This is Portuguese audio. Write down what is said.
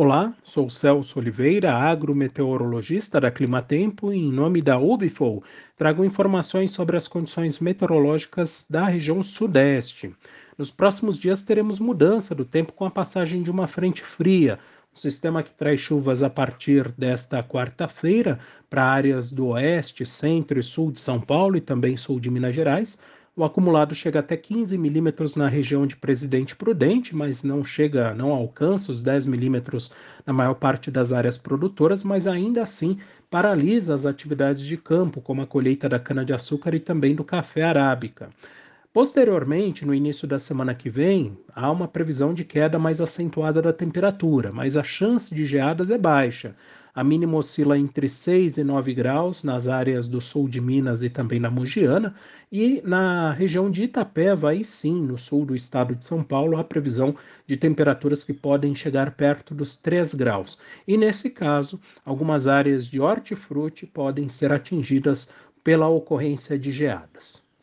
Olá, sou Celso Oliveira, agrometeorologista da Climatempo, e em nome da Ubifol, trago informações sobre as condições meteorológicas da região sudeste. Nos próximos dias teremos mudança do tempo com a passagem de uma frente fria, um sistema que traz chuvas a partir desta quarta-feira para áreas do oeste, centro e sul de São Paulo e também sul de Minas Gerais o acumulado chega até 15 milímetros na região de Presidente Prudente, mas não chega, não alcança os 10 milímetros na maior parte das áreas produtoras, mas ainda assim paralisa as atividades de campo, como a colheita da cana-de-açúcar e também do café arábica. Posteriormente, no início da semana que vem, há uma previsão de queda mais acentuada da temperatura, mas a chance de geadas é baixa. A mínima oscila entre 6 e 9 graus nas áreas do sul de Minas e também na Mogiana, e na região de Itapeva, aí sim, no sul do estado de São Paulo, há previsão de temperaturas que podem chegar perto dos 3 graus. E nesse caso, algumas áreas de hortifruti podem ser atingidas pela ocorrência de geadas.